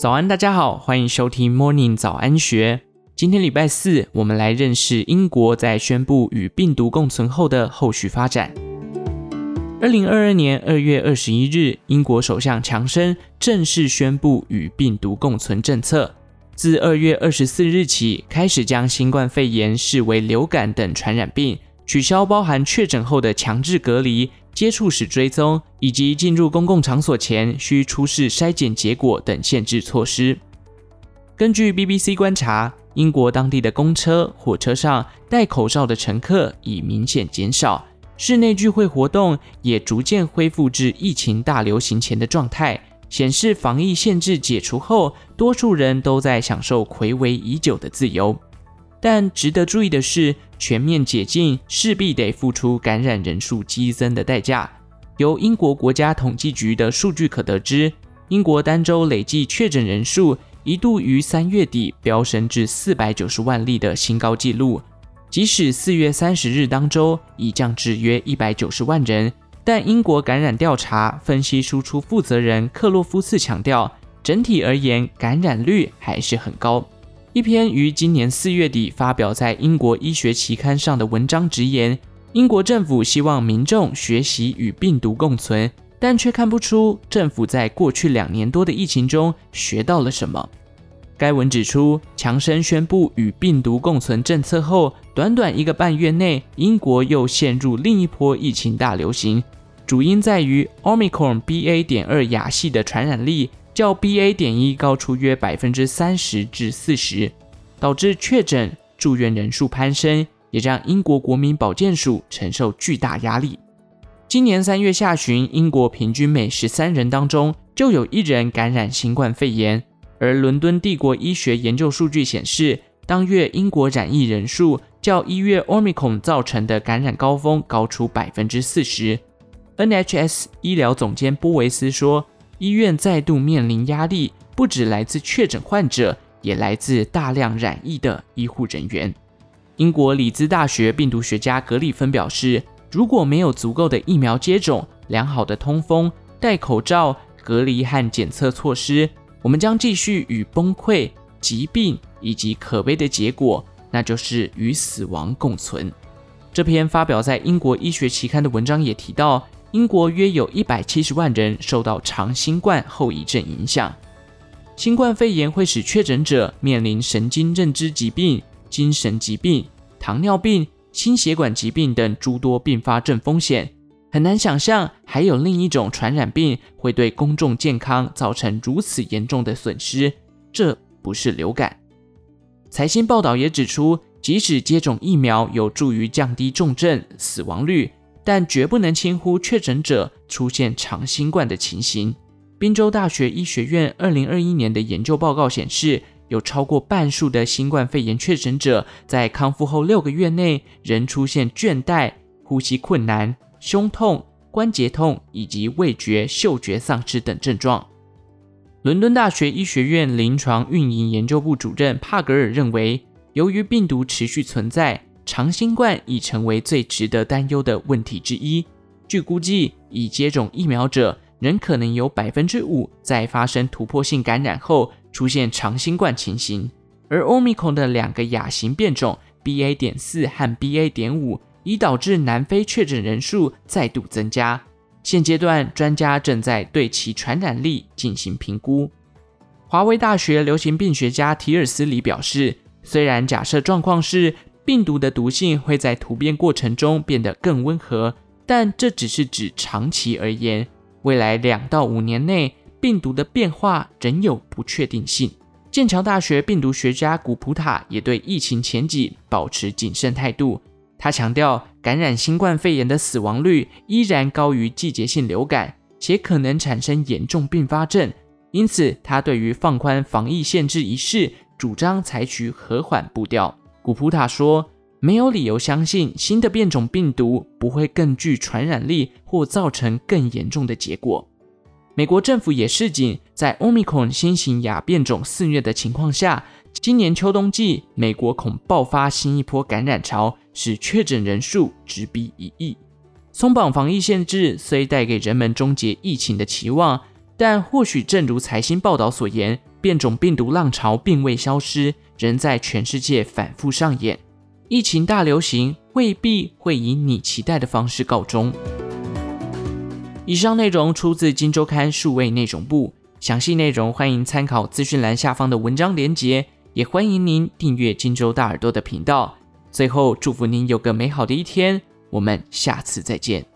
早安，大家好，欢迎收听 Morning 早安学。今天礼拜四，我们来认识英国在宣布与病毒共存后的后续发展。二零二二年二月二十一日，英国首相强生正式宣布与病毒共存政策，自二月二十四日起，开始将新冠肺炎视为流感等传染病，取消包含确诊后的强制隔离。接触史追踪以及进入公共场所前需出示筛检结果等限制措施。根据 BBC 观察，英国当地的公车、火车上戴口罩的乘客已明显减少，室内聚会活动也逐渐恢复至疫情大流行前的状态，显示防疫限制解除后，多数人都在享受睽违已久的自由。但值得注意的是，全面解禁势必得付出感染人数激增的代价。由英国国家统计局的数据可得知，英国单周累计确诊人数一度于三月底飙升至四百九十万例的新高纪录。即使四月三十日当周已降至约一百九十万人，但英国感染调查分析输出负责人克洛夫茨强调，整体而言感染率还是很高。一篇于今年四月底发表在英国医学期刊上的文章直言，英国政府希望民众学习与病毒共存，但却看不出政府在过去两年多的疫情中学到了什么。该文指出，强生宣布与病毒共存政策后，短短一个半月内，英国又陷入另一波疫情大流行，主因在于 Omicron BA. 点二亚系的传染力。较 BA. 点一高出约百分之三十至四十，导致确诊、住院人数攀升，也让英国国民保健署承受巨大压力。今年三月下旬，英国平均每十三人当中就有一人感染新冠肺炎，而伦敦帝国医学研究数据显示，当月英国染疫人数较一月 Omicron 造成的感染高峰高出百分之四十。NHS 医疗总监波维斯说。医院再度面临压力，不只来自确诊患者，也来自大量染疫的医护人员。英国里兹大学病毒学家格里芬表示，如果没有足够的疫苗接种、良好的通风、戴口罩、隔离和检测措施，我们将继续与崩溃、疾病以及可悲的结果，那就是与死亡共存。这篇发表在英国医学期刊的文章也提到。英国约有一百七十万人受到长新冠后遗症影响。新冠肺炎会使确诊者面临神经认知疾病、精神疾病、糖尿病、心血管疾病等诸多并发症风险。很难想象还有另一种传染病会对公众健康造成如此严重的损失。这不是流感。财新报道也指出，即使接种疫苗有助于降低重症死亡率。但绝不能轻忽确诊者出现长新冠的情形。宾州大学医学院二零二一年的研究报告显示，有超过半数的新冠肺炎确诊者在康复后六个月内仍出现倦怠、呼吸困难、胸痛、关节痛以及味觉、嗅觉丧失等症状。伦敦大学医学院临床运营研究部主任帕格尔认为，由于病毒持续存在。长新冠已成为最值得担忧的问题之一。据估计，已接种疫苗者仍可能有百分之五在发生突破性感染后出现长新冠情形。而 Omicron 的两个亚型变种 BA. 点四和 BA. 点五已导致南非确诊人数再度增加。现阶段，专家正在对其传染力进行评估。华威大学流行病学家提尔斯里表示，虽然假设状况是病毒的毒性会在突变过程中变得更温和，但这只是指长期而言。未来两到五年内，病毒的变化仍有不确定性。剑桥大学病毒学家古普塔也对疫情前景保持谨慎态度。他强调，感染新冠肺炎的死亡率依然高于季节性流感，且可能产生严重并发症。因此，他对于放宽防疫限制一事，主张采取和缓步调。古普塔说：“没有理由相信新的变种病毒不会更具传染力或造成更严重的结果。”美国政府也示警，在 Omicron 新型亚变种肆虐的情况下，今年秋冬季美国恐爆发新一波感染潮，使确诊人数直逼一亿。松绑防疫限制虽带给人们终结疫情的期望，但或许正如财新报道所言，变种病毒浪潮并未消失，仍在全世界反复上演。疫情大流行未必会以你期待的方式告终。以上内容出自《金周刊》数位内容部，详细内容欢迎参考资讯栏下方的文章连结，也欢迎您订阅金周大耳朵的频道。最后，祝福您有个美好的一天，我们下次再见。